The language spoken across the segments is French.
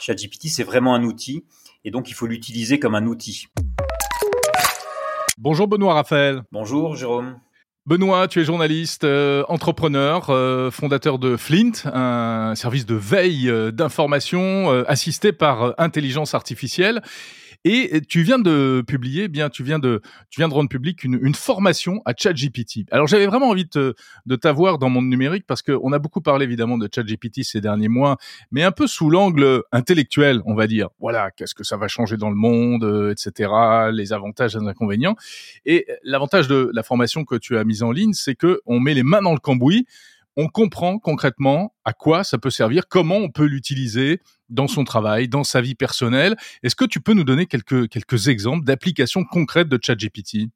ChatGPT, c'est vraiment un outil et donc il faut l'utiliser comme un outil. Bonjour Benoît Raphaël. Bonjour Jérôme. Benoît, tu es journaliste, euh, entrepreneur, euh, fondateur de Flint, un service de veille euh, d'information assisté par intelligence artificielle. Et tu viens de publier, bien, tu viens de, tu viens de rendre public une, une formation à ChatGPT. Alors, j'avais vraiment envie de, de t'avoir dans mon numérique parce qu'on a beaucoup parlé évidemment de ChatGPT ces derniers mois, mais un peu sous l'angle intellectuel, on va dire. Voilà, qu'est-ce que ça va changer dans le monde, euh, etc. Les avantages et les inconvénients. Et l'avantage de la formation que tu as mise en ligne, c'est que on met les mains dans le cambouis on comprend concrètement à quoi ça peut servir, comment on peut l'utiliser dans son travail, dans sa vie personnelle. Est-ce que tu peux nous donner quelques, quelques exemples d'applications concrètes de ChatGPT?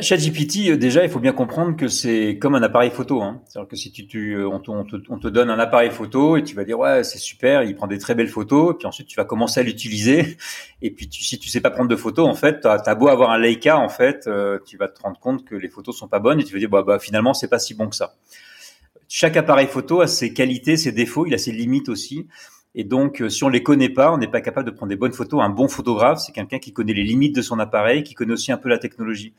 ChatGPT, euh, déjà, il faut bien comprendre que c'est comme un appareil photo. Hein. C'est-à-dire que si tu, euh, on, te, on, donne un appareil photo et tu vas dire ouais c'est super, il prend des très belles photos, puis ensuite tu vas commencer à l'utiliser. Et puis si tu sais pas prendre de photos, en fait, t'as as beau avoir un Leica, en fait, euh, tu vas te rendre compte que les photos sont pas bonnes et tu vas dire bah, bah finalement c'est pas si bon que ça. Chaque appareil photo a ses qualités, ses défauts, il a ses limites aussi. Et donc, si on les connaît pas, on n'est pas capable de prendre des bonnes photos. Un bon photographe, c'est quelqu'un qui connaît les limites de son appareil, qui connaît aussi un peu la technologie.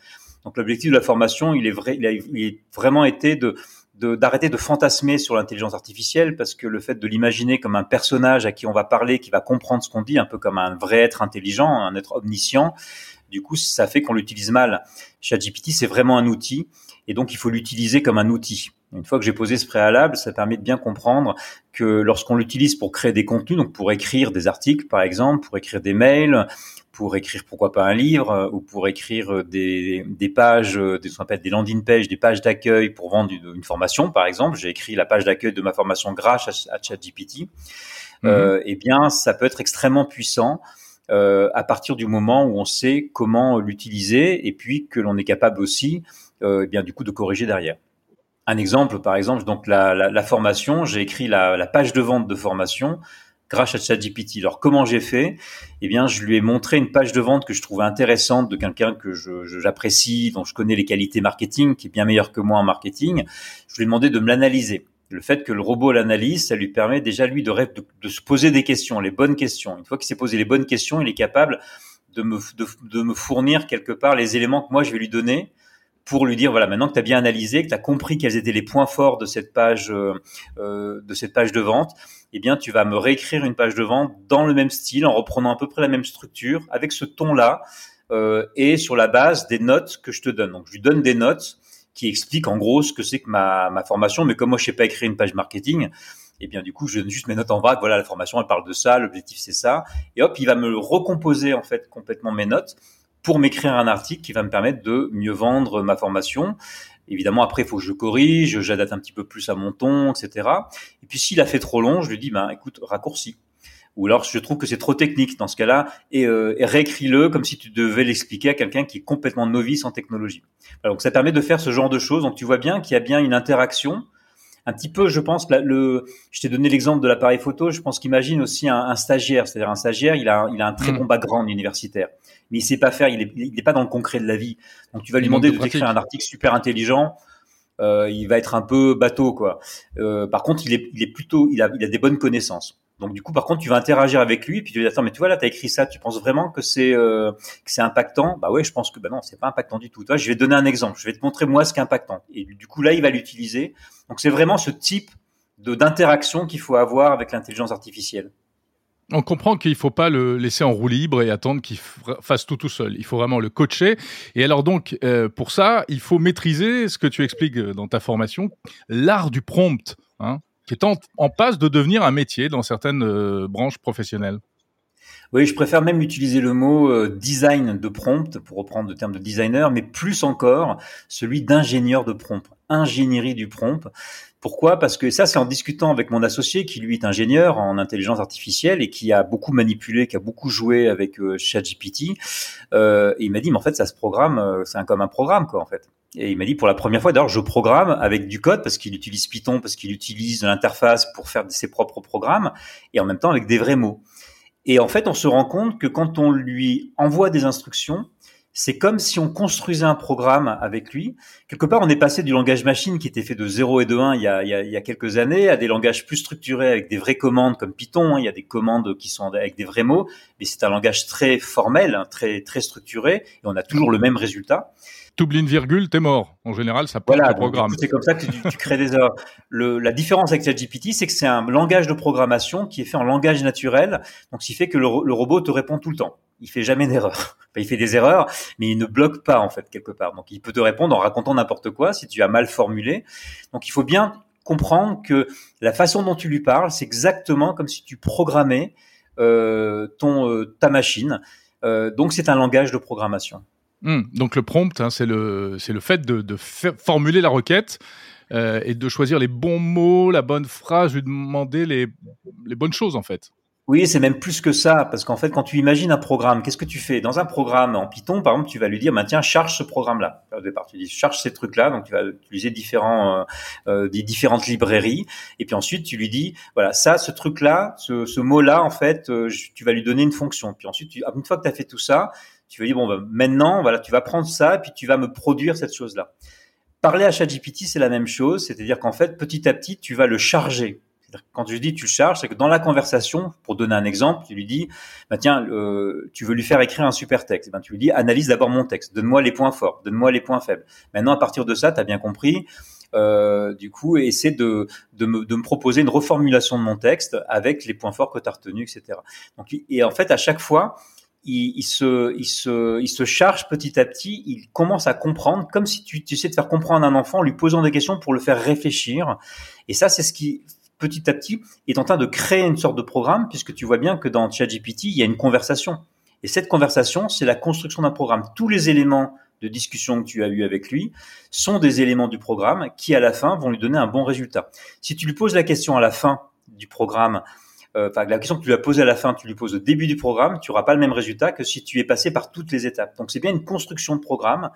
Donc l'objectif de la formation, il est vrai, il a, vraiment été de d'arrêter de, fantasmer sur l'intelligence artificielle parce que le fait de l'imaginer comme un personnage à qui on va parler, qui va comprendre ce qu'on dit, un peu comme un vrai être intelligent, un être omniscient, du coup, ça fait qu'on l'utilise mal. ChatGPT, c'est vraiment un outil et donc il faut l'utiliser comme un outil. Une fois que j'ai posé ce préalable, ça permet de bien comprendre que lorsqu'on l'utilise pour créer des contenus, donc pour écrire des articles par exemple, pour écrire des mails, pour écrire pourquoi pas un livre euh, ou pour écrire euh, des, des pages, euh, des, ce qu'on appelle des landing pages, des pages d'accueil pour vendre une, formation par exemple. J'ai écrit la page d'accueil de ma formation grâce à, ChatGPT. Mhm. Euh, eh bien, ça peut être extrêmement puissant. Euh, à partir du moment où on sait comment l'utiliser et puis que l'on est capable aussi, euh, eh bien du coup, de corriger derrière. Un exemple, par exemple, donc la, la, la formation, j'ai écrit la, la, page de vente de formation grâce à ChatGPT. Alors comment j'ai fait? Eh bien, je lui ai montré une page de vente que je trouvais intéressante de quelqu'un que j'apprécie, dont je connais les qualités marketing, qui est bien meilleur que moi en marketing. Je lui ai demandé de me l'analyser. Le fait que le robot l'analyse, ça lui permet déjà lui de, de, de, se poser des questions, les bonnes questions. Une fois qu'il s'est posé les bonnes questions, il est capable de me, de me fournir quelque part les éléments que moi je vais lui donner pour lui dire voilà maintenant que tu as bien analysé, que tu as compris quels étaient les points forts de cette page euh, euh, de cette page de vente, eh bien tu vas me réécrire une page de vente dans le même style en reprenant à peu près la même structure avec ce ton là euh, et sur la base des notes que je te donne. Donc je lui donne des notes qui expliquent en gros ce que c'est que ma, ma formation, mais comme moi je sais pas écrire une page marketing, et bien du coup je donne juste mes notes en vrac. Voilà la formation elle parle de ça, l'objectif c'est ça, et hop il va me recomposer en fait complètement mes notes pour m'écrire un article qui va me permettre de mieux vendre ma formation. Évidemment, après, il faut que je corrige, j'adapte un petit peu plus à mon ton, etc. Et puis, s'il a fait trop long, je lui dis, ben, écoute, raccourcis. Ou alors, je trouve que c'est trop technique dans ce cas-là, et, euh, réécris-le comme si tu devais l'expliquer à quelqu'un qui est complètement novice en technologie. donc, ça permet de faire ce genre de choses. Donc, tu vois bien qu'il y a bien une interaction un petit peu, je pense, le, je t'ai donné l'exemple de l'appareil photo. Je pense qu'imagine aussi un, stagiaire, c'est-à-dire un stagiaire, il a, il a un très mm. bon background universitaire, mais il sait pas faire, il est, il est pas dans le concret de la vie. Donc tu vas lui demander de, d'écrire un article super intelligent. Euh, il va être un peu bateau, quoi. Euh, par contre, il est, il est plutôt, il a, il a des bonnes connaissances. Donc du coup, par contre, tu vas interagir avec lui, puis tu vas dire attends, mais tu vois là, tu as écrit ça, tu penses vraiment que c'est euh, que c'est impactant? Bah ouais, je pense que bah non, c'est pas impactant du tout. Toi, je vais te donner un exemple, je vais te montrer moi ce qui est impactant. Et du coup là, il va l'utiliser. Donc c'est vraiment ce type de d'interaction qu'il faut avoir avec l'intelligence artificielle. On comprend qu'il faut pas le laisser en roue libre et attendre qu'il fasse tout tout seul. Il faut vraiment le coacher. Et alors donc, euh, pour ça, il faut maîtriser ce que tu expliques dans ta formation, l'art du prompt. Hein qui est en, passe de devenir un métier dans certaines euh, branches professionnelles. Oui, je préfère même utiliser le mot euh, design de prompt pour reprendre le terme de designer, mais plus encore celui d'ingénieur de prompt, ingénierie du prompt. Pourquoi? Parce que ça, c'est en discutant avec mon associé qui lui est ingénieur en intelligence artificielle et qui a beaucoup manipulé, qui a beaucoup joué avec euh, ChatGPT. Et il m'a dit, mais en fait, ça se programme, c'est comme un programme, quoi, en fait. Et il m'a dit pour la première fois, d'ailleurs, je programme avec du code parce qu'il utilise Python, parce qu'il utilise l'interface pour faire ses propres programmes, et en même temps avec des vrais mots. Et en fait, on se rend compte que quand on lui envoie des instructions, c'est comme si on construisait un programme avec lui. Quelque part, on est passé du langage machine qui était fait de 0 et de 1 il y a, il y a, il y a quelques années à des langages plus structurés avec des vraies commandes comme Python. Hein. Il y a des commandes qui sont avec des vrais mots, mais c'est un langage très formel, hein, très très structuré, et on a toujours le même résultat t'oublies une virgule, t'es mort. En général, ça voilà, le programme. C'est comme ça que tu, tu crées des erreurs. Le, la différence avec ChatGPT, c'est que c'est un langage de programmation qui est fait en langage naturel, donc ce qui fait que le, le robot te répond tout le temps. Il fait jamais d'erreur. il fait des erreurs, mais il ne bloque pas en fait quelque part. Donc il peut te répondre en racontant n'importe quoi si tu as mal formulé. Donc il faut bien comprendre que la façon dont tu lui parles, c'est exactement comme si tu programmais euh, ton euh, ta machine. Euh, donc c'est un langage de programmation. Mmh. donc le prompt, hein, c'est le le fait de, formuler la requête euh, et de choisir les bons mots, la bonne phrase, lui demander les les bonnes choses en fait. Oui, c'est même plus que ça, parce qu'en fait, quand tu imagines un programme, qu'est-ce que tu fais? Dans un programme en Python, par exemple, tu vas lui dire, bah, tiens, charge ce programme-là. Au départ, tu dis, charge ces trucs-là, donc tu vas utiliser différents, euh, euh, des différentes librairies, et puis ensuite, tu lui dis, voilà, ça, ce truc-là, ce, ce mot-là, en fait, tu vas lui donner une fonction. Puis ensuite, tu, une fois que tu as fait tout ça, tu vas dire, bon, bah, maintenant, voilà, tu vas prendre ça, et puis tu vas me produire cette chose-là. Parler à ChatGPT, c'est la même chose, c'est-à-dire qu'en fait, petit à petit, tu vas le charger quand je dis tu le charges, c'est que dans la conversation, pour donner un exemple, tu lui dis, bah tiens, tu veux lui faire écrire un super texte. Ben, tu lui dis, analyse d'abord mon texte, donne-moi les points forts, donne-moi les points faibles. Maintenant, à partir de ça, tu as bien compris. Euh, du coup, essaie de, de, me, de me proposer une reformulation de mon texte avec les points forts que tu as retenus, etc. Donc, et en fait, à chaque fois, il, se, il, se, il se charge petit à petit, il commence à comprendre, comme si tu, tu essaies de faire comprendre un enfant en lui posant des questions pour le faire réfléchir. Et ça, c'est ce qui petit à petit, est en train de créer une sorte de programme, puisque tu vois bien que dans ChatGPT, il y a une conversation. Et cette conversation, c'est la construction d'un programme. Tous les éléments de discussion que tu as eu avec lui sont des éléments du programme qui, à la fin, vont lui donner un bon résultat. Si tu lui poses la question à la fin du programme, enfin la question que tu lui as posée à la fin, tu lui poses au début du programme, tu n'auras pas le même résultat que si tu es passé par toutes les étapes. Donc c'est bien une construction de programme.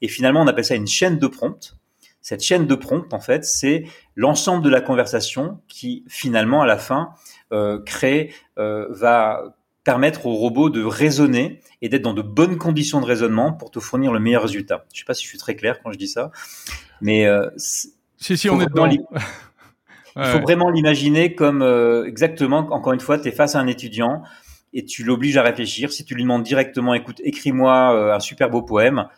Et finalement, on appelle ça une chaîne de prompt. Cette chaîne de prompt, en fait, c'est l'ensemble de la conversation qui, finalement, à la fin, euh, crée, euh, va permettre au robot de raisonner et d'être dans de bonnes conditions de raisonnement pour te fournir le meilleur résultat. Je ne sais pas si je suis très clair quand je dis ça, mais euh, si si on est dedans. Il faut vraiment l'imaginer comme euh, exactement, encore une fois, tu es face à un étudiant et tu l'obliges à réfléchir. Si tu lui demandes directement, écoute, écris-moi euh, un super beau poème,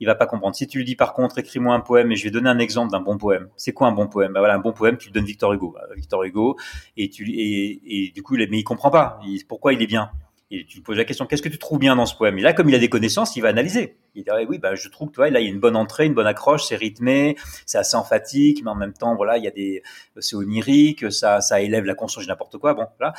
il va pas comprendre. Si tu lui dis par contre, écris-moi un poème et je vais donner un exemple d'un bon poème. C'est quoi un bon poème? Bah voilà, un bon poème, tu lui donnes Victor Hugo, bah, Victor Hugo, et tu et, et du coup, il, mais il comprend pas. pourquoi il est bien? Et tu lui poses la question, qu'est-ce que tu trouves bien dans ce poème? Et là, comme il a des connaissances, il va analyser. Il dit oui, bah je trouve, toi, là, il y a une bonne entrée, une bonne accroche, c'est rythmé, c'est assez emphatique, mais en même temps, voilà, il y a des, c'est onirique, ça, ça élève la conscience, n'importe quoi, bon, voilà.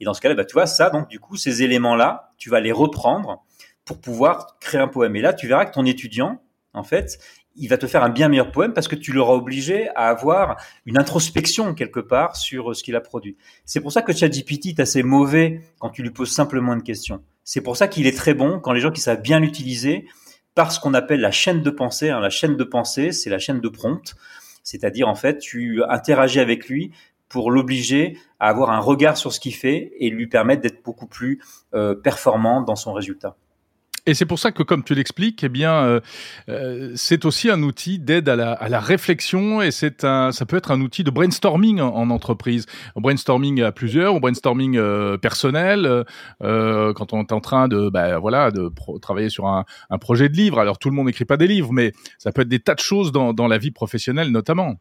Et dans ce cas-là, bah tu vois, ça, donc du coup, ces éléments-là, tu vas les reprendre pour pouvoir créer un poème. Et là, tu verras que ton étudiant, en fait, il va te faire un bien meilleur poème parce que tu l'auras obligé à avoir une introspection quelque part sur euh, ce qu'il a produit. C'est pour ça que ChatGPT est assez mauvais quand tu lui poses simplement une question. C'est pour ça qu'il est très bon quand les gens qui savent bien l'utiliser par ce qu'on appelle la chaîne de pensée. Hein. La chaîne de pensée, c'est la chaîne de prompt. C'est-à-dire, en fait, tu interagis avec lui pour l'obliger à avoir un regard sur ce qu'il fait et lui permettre d'être beaucoup plus euh, performant dans son résultat. Et c'est pour ça que, comme tu l'expliques, eh bien, euh, euh, c'est aussi un outil d'aide à la, réflexion et c'est un, ça peut être un outil de brainstorming en, en entreprise. Brainstorming à plusieurs, ou brainstorming euh, personnel, quand on est en train de, bah, voilà, de travailler sur un, un, projet de livre. Alors tout le monde n'écrit pas des livres, mais ça peut être des tas de choses dans, la vie professionnelle notamment.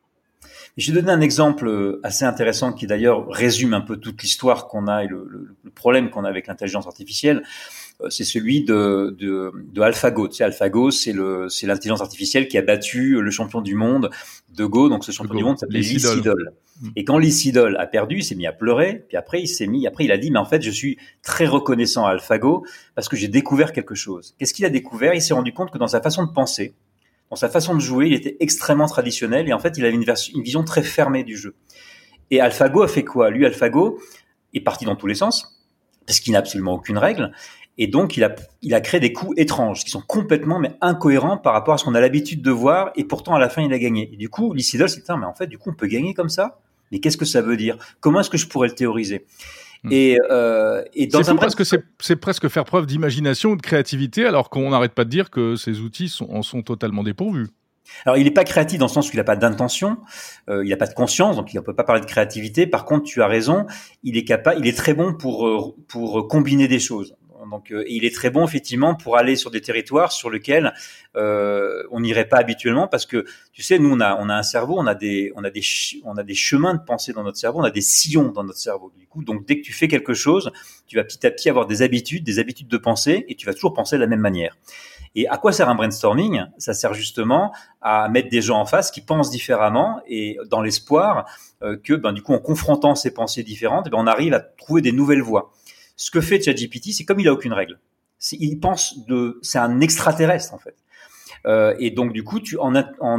J'ai donné un exemple assez intéressant qui d'ailleurs résume un peu toute l'histoire qu'on a et le problème qu'on a avec l'intelligence artificielle. Euh, c'est celui de, de, de AlphaGo. Tu sais, AlphaGo, c'est le, c'est l'intelligence artificielle qui a battu le champion du monde de Go. Donc, ce champion du monde s'appelait Lee Sedol. Mm. Et quand Lee Sedol a perdu, il s'est mis à pleurer. Puis après, il s'est mis, après, il a dit, mais en fait, je suis très reconnaissant à AlphaGo parce que j'ai découvert quelque chose. Qu'est-ce qu'il a découvert? Il s'est rendu compte que dans sa façon de penser, dans sa façon de jouer, il était extrêmement traditionnel et en fait, il avait une, une vision très fermée du jeu. Et AlphaGo a fait quoi? Lui, AlphaGo est parti dans tous les sens parce qu'il n'a absolument aucune règle. Et donc, il a, il a créé des coups étranges qui sont complètement mais incohérents par rapport à ce qu'on a l'habitude de voir. Et pourtant, à la fin, il a gagné. Et du coup, Lysidol s'est dit, mais en fait, du coup, on peut gagner comme ça? Mais qu'est-ce que ça veut dire? Comment est-ce que je pourrais le théoriser? Hmm. Et, euh, et dans un parce que c'est presque faire preuve d'imagination, de créativité, alors qu'on n'arrête pas de dire que ces outils sont, en sont totalement dépourvus. Alors, il n'est pas créatif dans le sens où il n'a pas d'intention, euh, il n'a pas de conscience, donc il ne peut pas parler de créativité. Par contre, tu as raison, il est capable, il est très bon pour euh, pour combiner des choses. Donc, euh, il est très bon effectivement pour aller sur des territoires sur lesquels euh, on n'irait pas habituellement, parce que tu sais, nous on a un cerveau, on a des on a des on a des chemins de pensée dans notre cerveau, on a des sillons dans notre cerveau. Du coup, donc dès que tu fais quelque chose, tu vas petit à petit avoir des habitudes, des habitudes de pensée, et tu vas toujours penser de la même manière. Et à quoi sert un brainstorming? Ça sert justement à mettre des gens en face qui pensent différemment et dans l'espoir euh, que, ben, du coup, en confrontant ces pensées différentes, ben, on arrive à trouver des nouvelles voies. Ce que fait ChatGPT, c'est comme il a aucune règle. Il pense de, c'est un extraterrestre en fait. Euh, et donc du coup, tu, en,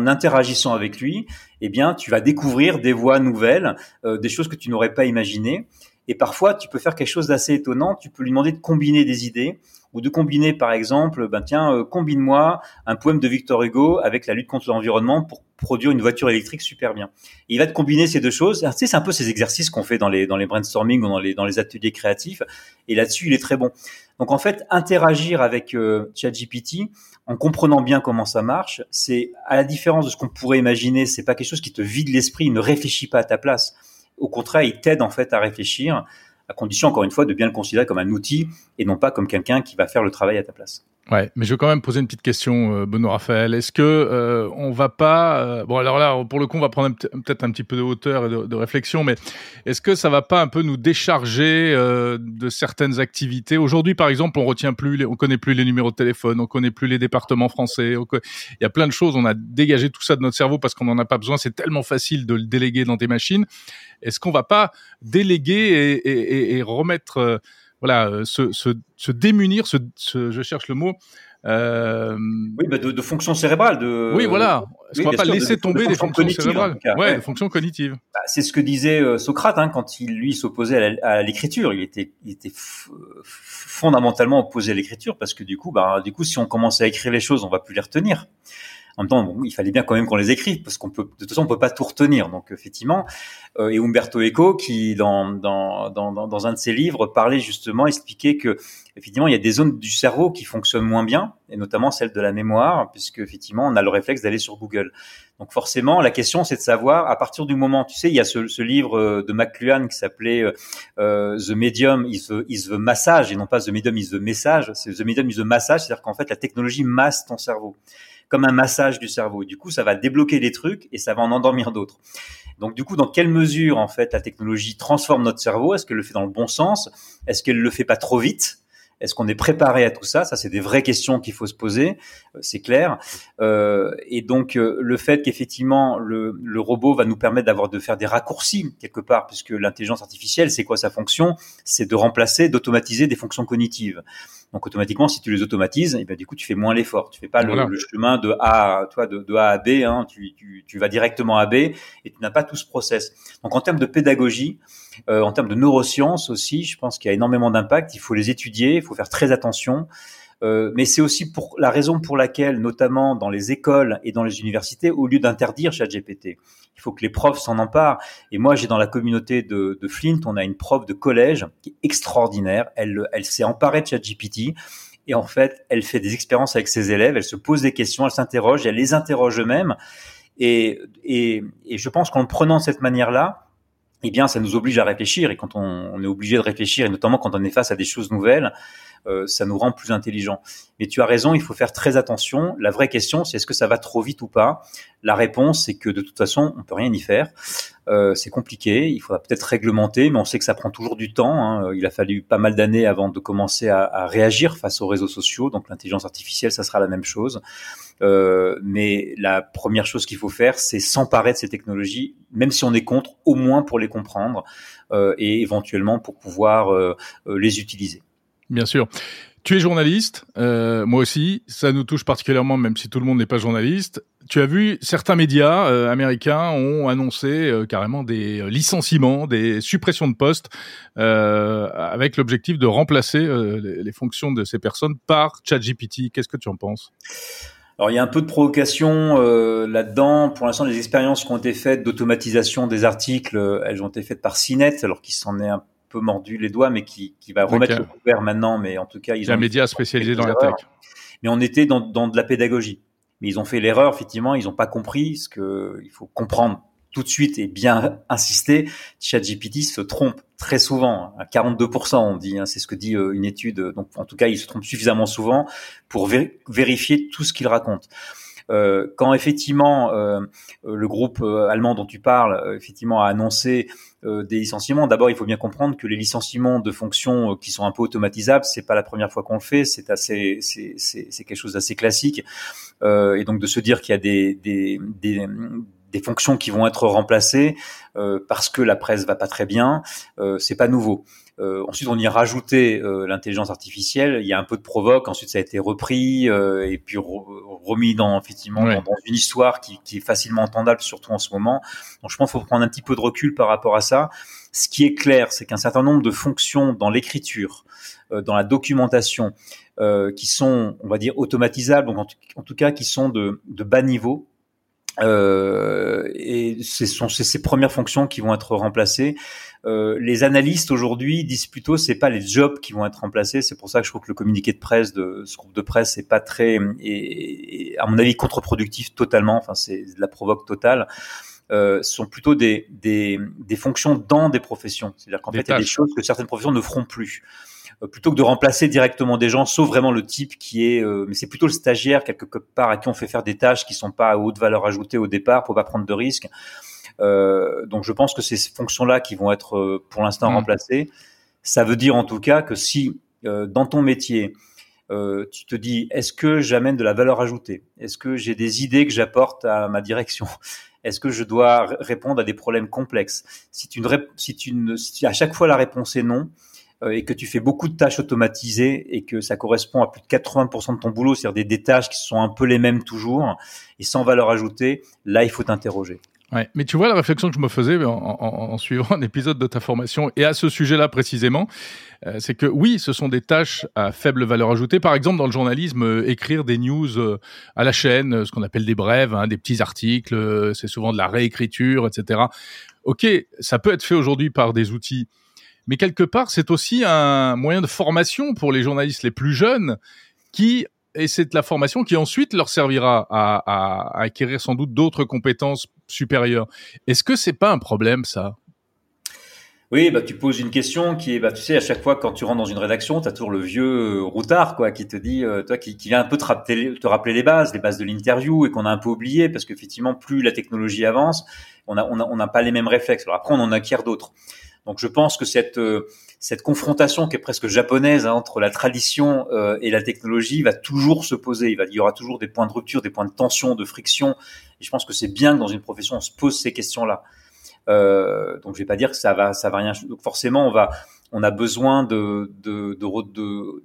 interagissant avec lui, eh bien, tu vas découvrir des voies nouvelles, euh, des choses que tu n'aurais pas imaginées. Et parfois, tu peux faire quelque chose d'assez étonnant. Tu peux lui demander de combiner des idées ou de combiner, par exemple, ben tiens, euh, combine-moi un poème de Victor Hugo avec la lutte contre l'environnement pour produire une voiture électrique super bien. il va te combiner ces deux choses. Tu sais, c'est un peu ces exercices qu'on fait dans les dans les brainstorming ou dans les dans les ateliers créatifs. Et là-dessus, il est très bon. Donc en fait, interagir avec euh, ChatGPT en comprenant bien comment ça marche, c'est à la différence de ce qu'on pourrait imaginer, c'est pas quelque chose qui te vide l'esprit, il ne réfléchit pas à ta place. Au contraire, il t'aide en fait à réfléchir à condition encore une fois de bien le considérer comme un outil et non pas comme quelqu'un qui va faire le travail à ta place. Ouais, mais je vais quand même poser une petite question, euh, Benoît Raphaël. Est-ce que euh, on va pas euh, bon alors là pour le coup on va prendre peut-être un petit peu de hauteur et de, réflexion, mais est-ce que ça va pas un peu nous décharger euh, de certaines activités? Aujourd'hui, par exemple, on retient plus, les, on connaît plus les numéros de téléphone, on connaît plus les départements français. Il y a plein de choses. On a dégagé tout ça de notre cerveau parce qu'on n'en a pas besoin. C'est tellement facile de le déléguer dans des machines. Est-ce qu'on va pas déléguer et, et, et remettre euh, voilà, euh, se, se, se démunir, se, je cherche le mot. Euh... Oui, bah de, de fonctions cérébrales. De... Oui, voilà. Est-ce qu'on va pas laisser tomber des fonctions cérébrales ouais, ouais, des fonctions cognitives. Bah, c'est ce que disait euh, Socrate hein, quand il lui s'opposait à l'écriture. Il était, il était fondamentalement opposé à l'écriture parce que du coup, bah, du coup, si on commence à écrire les choses, on va plus les retenir en même temps, il fallait bien quand même qu'on les écrive parce qu'on peut, de toute façon, on peut pas tout retenir. Donc, effectivement, euh, et Umberto Eco, qui dans, dans, dans, dans, un de ses livres parlait justement, expliquait que effectivement, il y a des zones du cerveau qui fonctionnent moins bien, et notamment celle de la mémoire, puisque effectivement, on a le réflexe d'aller sur Google. Donc, forcément, la question, c'est de savoir à partir du moment, tu sais, il y a ce, ce livre euh, de McLuhan qui s'appelait euh, The Medium is the, is the Massage, et non pas The Medium is the Message. C'est The Medium is the Massage, c'est-à-dire qu'en fait, la technologie masse ton cerveau comme un massage du cerveau. Du coup, ça va débloquer des trucs et ça va en endormir d'autres. Donc, du coup, dans quelle mesure, en fait, la technologie transforme notre cerveau? Est-ce qu'elle le fait dans le bon sens? Est-ce qu'elle le fait pas trop vite? Est-ce qu'on est préparé à tout ça? Ça, c'est des vraies questions qu'il faut se poser, euh, c'est clair. Euh, et donc, euh, le fait qu'effectivement le, le, robot va nous permettre d'avoir de faire des raccourcis quelque part, puisque l'intelligence artificielle, c'est quoi sa fonction? C'est de remplacer, d'automatiser des fonctions cognitives. Donc automatiquement, si tu les automatises, et eh bien du coup, tu fais moins l'effort. Tu fais pas le, le, chemin de A, toi, de, de A à B. Hein, tu, tu, tu, vas directement à B et tu n'as pas tout ce process. Donc en termes de pédagogie, euh, en termes de neurosciences aussi, je pense qu'il y a énormément d'impact. Il faut les étudier, il faut faire très attention. Euh, mais c'est aussi pour la raison pour laquelle, notamment dans les écoles et dans les universités, au lieu d'interdire ChatGPT, il faut que les profs s'en emparent. Et moi, j'ai dans la communauté de, de, Flint, on a une prof de collège qui est extraordinaire. Elle, elle s'est emparée de ChatGPT. Et en fait, elle fait des expériences avec ses élèves, elle se pose des questions, elle s'interroge, elle les interroge eux-mêmes. Et, et, et je pense qu'en prenant cette manière-là, eh bien, ça nous oblige à réfléchir. Et quand on, est obligé de réfléchir, et notamment quand on est face à des choses nouvelles, ça nous rend plus intelligents. Mais tu as raison, il faut faire très attention. La vraie question, c'est est-ce que ça va trop vite ou pas? La réponse, c'est que de toute façon, on peut rien y faire. Euh, c'est compliqué, il faudra peut-être réglementer, mais on sait que ça prend toujours du temps. Hein. Il a fallu pas mal d'années avant de commencer à, à, réagir face aux réseaux sociaux. Donc l'intelligence artificielle, ça sera la même chose. Euh, mais la première chose qu'il faut faire, c'est s'emparer de ces technologies, même si on est contre, au moins pour les comprendre euh, et éventuellement pour pouvoir euh, euh, les utiliser. Bien sûr. Tu es journaliste, euh, moi aussi, ça nous touche particulièrement, même si tout le monde n'est pas journaliste. Tu as vu, certains médias euh, américains ont annoncé euh, carrément des licenciements, des suppressions de postes, euh, avec l'objectif de remplacer les, les, fonctions de ces personnes par ChatGPT. Qu'est-ce que tu en penses? Alors il y a un peu de provocation là-dedans. Pour l'instant, les expériences qui ont été faites d'automatisation des articles, elles ont été faites par CNET, alors qu'il s'en est un peu mordu les doigts, mais qui, qui va remettre le couvert maintenant. Mais en tout cas, ils ont un média spécialisé dans la tech. Mais on était dans, dans de la pédagogie. Mais ils ont fait l'erreur, effectivement, ils n'ont pas compris ce que il faut comprendre tout de suite et bien insister. ChatGPT se trompe très souvent, à 42% on dit, hein, c'est ce que dit euh, une étude. Donc en tout cas, il se trompe suffisamment souvent pour vérifier tout ce qu'il raconte. Euh, quand effectivement euh, le groupe allemand dont tu parles effectivement a annoncé des licenciements, d'abord il faut bien comprendre que les licenciements de fonctions qui sont un peu automatisables, c'est pas la première fois qu'on le fait, c'est assez, c'est, c'est, c'est quelque chose d'assez classique, et donc de se dire qu'il y a des, des, des des fonctions qui vont être remplacées euh, parce que la presse va pas très bien, euh, c'est pas nouveau. Euh, ensuite, on y a rajouté euh, l'intelligence artificielle. Il y a un peu de provoque. Ensuite, ça a été repris euh, et puis remis dans effectivement dans, une histoire qui, qui, est facilement entendable, surtout en ce moment. Donc, je pense qu'il faut prendre un petit peu de recul par rapport à ça. Ce qui est clair, c'est qu'un certain nombre de fonctions dans l'écriture, dans la documentation, qui sont, on va dire, automatisables, donc en, tout cas qui sont de, de bas niveau, euh, et ce sont ces premières fonctions qui vont être remplacées. Euh, les analystes aujourd'hui disent plutôt c'est pas les jobs qui vont être remplacés. C'est pour ça que je trouve que le communiqué de presse de ce groupe de presse c'est pas très et, à mon avis contre-productif totalement. Enfin c'est de la provoque totale. Euh, sont plutôt des, des, des fonctions dans des professions. C'est-à-dire qu'en fait, il y a des choses que certaines professions ne feront plus. Euh, plutôt que de remplacer directement des gens, sauf vraiment le type qui est, euh, mais c'est plutôt le stagiaire quelque part à qui on fait faire des tâches qui sont pas à haute valeur ajoutée au départ pour pas prendre de risques. Euh, donc je pense que c'est ces fonctions-là qui vont être pour l'instant mmh. remplacées. Ça veut dire en tout cas que si dans ton métier tu te dis est-ce que j'amène de la valeur ajoutée? Est-ce que j'ai des idées que j'apporte à ma direction? Est-ce que je dois répondre à des problèmes complexes? Si tu, si tu si à chaque fois la réponse est non, et que tu fais beaucoup de tâches automatisées et que ça correspond à plus de 80% de ton boulot, c'est-à-dire des, tâches qui sont un peu les mêmes toujours et sans valeur ajoutée, là, il faut t'interroger. Ouais, mais tu vois la réflexion que je me faisais en, en, suivant un épisode de ta formation et à ce sujet-là précisément, euh, c'est que oui, ce sont des tâches à faible valeur ajoutée. Par exemple, dans le journalisme, euh, écrire des news à la chaîne, ce qu'on appelle des brèves, hein, des petits articles, c'est souvent de la réécriture, etc. Ok, ça peut être fait aujourd'hui par des outils mais quelque part, c'est aussi un moyen de formation pour les journalistes les plus jeunes qui et c'est la formation qui ensuite leur servira à, acquérir sans doute d'autres compétences supérieures. Est-ce que c'est pas un problème ça? Oui, bah, tu poses une question qui est, bah, tu sais, à chaque fois quand tu rentres dans une rédaction, tu as toujours le vieux euh, routard, qui te dit, euh, toi, qui, vient un peu te rappeler, les bases, les bases de l'interview, et qu'on a un peu oublié, parce qu'effectivement, plus la technologie avance, on n'a pas les mêmes réflexes. Alors après, on en acquiert d'autres. Donc je pense que cette euh, cette confrontation qui est presque japonaise hein, entre la tradition euh, et la technologie va toujours se poser. Il, va, il y aura toujours des points de rupture, des points de tension, de friction. Et je pense que c'est bien que dans une profession on se pose ces questions-là. Euh, donc je vais pas dire que ça va ça va rien. Donc forcément on va on a besoin de de, de, de,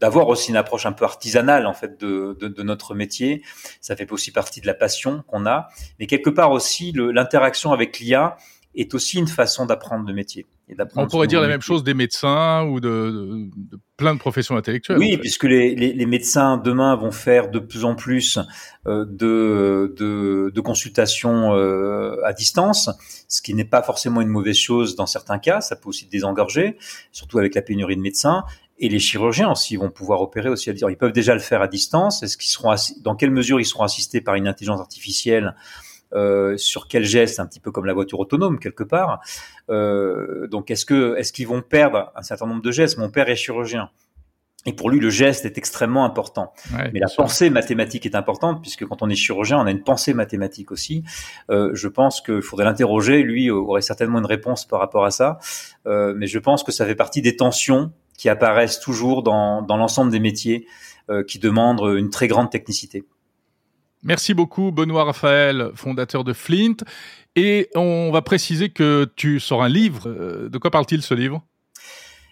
d'avoir aussi une approche un peu artisanale en fait de, de, de, notre métier. Ça fait aussi partie de la passion qu'on a, mais quelque part aussi l'interaction avec l'IA est aussi une façon d'apprendre le métier. Et On pourrait dire la même chose des médecins ou de, de, plein de professions intellectuelles. Oui, puisque les, les, les, médecins demain vont faire de plus en plus euh, de, de, de, consultations euh, à distance, ce qui n'est pas forcément une mauvaise chose dans certains cas. Ça peut aussi désengorger, surtout avec la pénurie de médecins. Et les chirurgiens aussi vont pouvoir opérer aussi à dire. Ils peuvent déjà le faire à distance. Est-ce qu'ils seront dans quelle mesure ils seront assistés par une intelligence artificielle euh, sur quel geste, un petit peu comme la voiture autonome quelque part. Euh, donc est-ce que est-ce qu'ils vont perdre un certain nombre de gestes? Mon père est chirurgien. Et pour lui, le geste est extrêmement important. Mais la pensée mathématique est importante, puisque quand on est chirurgien, on a une pensée mathématique aussi. Euh, je pense qu'il faudrait l'interroger. Lui aurait certainement une réponse par rapport à ça. Euh, mais je pense que ça fait partie des tensions qui apparaissent toujours dans, dans l'ensemble des métiers euh, qui demandent une très grande technicité. Merci beaucoup, Benoît Raphaël, fondateur de Flint. Et on va préciser que tu sors un livre. Euh, de quoi parle-t-il ce livre?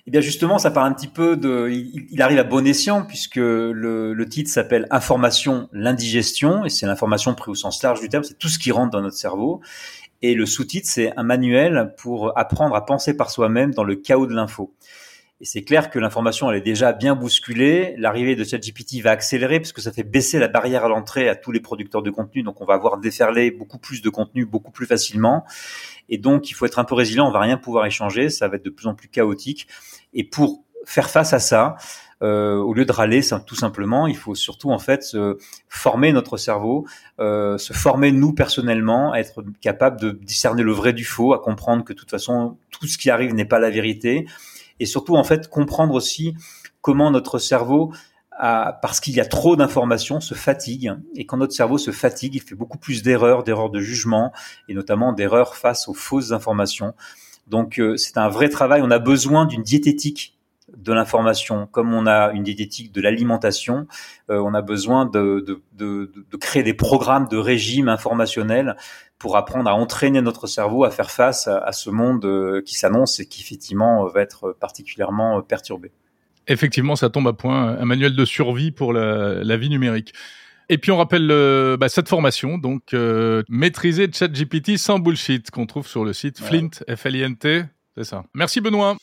Eh bien justement, ça parle un petit peu de. Il, arrive à bon escient puisque le, le titre s'appelle Information, l'indigestion et c'est l'information prise au sens large du terme. C'est tout ce qui rentre dans notre cerveau. Et le sous-titre, c'est un manuel pour apprendre à penser par soi-même dans le chaos de l'info. Et c'est clair que l'information, elle est déjà bien bousculée. L'arrivée de ChatGPT va accélérer parce que ça fait baisser la barrière à l'entrée à tous les producteurs de contenu. Donc, on va avoir déferler beaucoup plus de contenu beaucoup plus facilement. Et donc, il faut être un peu résilient. On va rien pouvoir échanger. Ça va être de plus en plus chaotique. Et pour faire face à ça, euh, au lieu de râler, tout simplement, il faut surtout en fait se former notre cerveau, euh, se former nous personnellement, être capable de discerner le vrai du faux, à comprendre que de toute façon tout ce qui arrive n'est pas la vérité, et surtout en fait comprendre aussi comment notre cerveau parce qu'il y a trop d'informations, se fatigue. Et quand notre cerveau se fatigue, il fait beaucoup plus d'erreurs, d'erreurs de jugement, et notamment d'erreurs face aux fausses informations. Donc euh, c'est un vrai travail. On a besoin d'une diététique de l'information, comme on a une diététique de l'alimentation, euh, on a besoin de, de, de, de, créer des programmes de régime informationnel pour apprendre à entraîner notre cerveau à faire face à, ce monde euh, qui s'annonce et qui effectivement va être particulièrement perturbé. Effectivement, ça tombe à point, un manuel de survie pour la, la vie numérique. Et puis on rappelle euh, bah, cette formation, donc euh, maîtriser ChatGPT sans bullshit qu'on trouve sur le site Flint, F-L-I-N-T, c'est ça. Merci Benoît.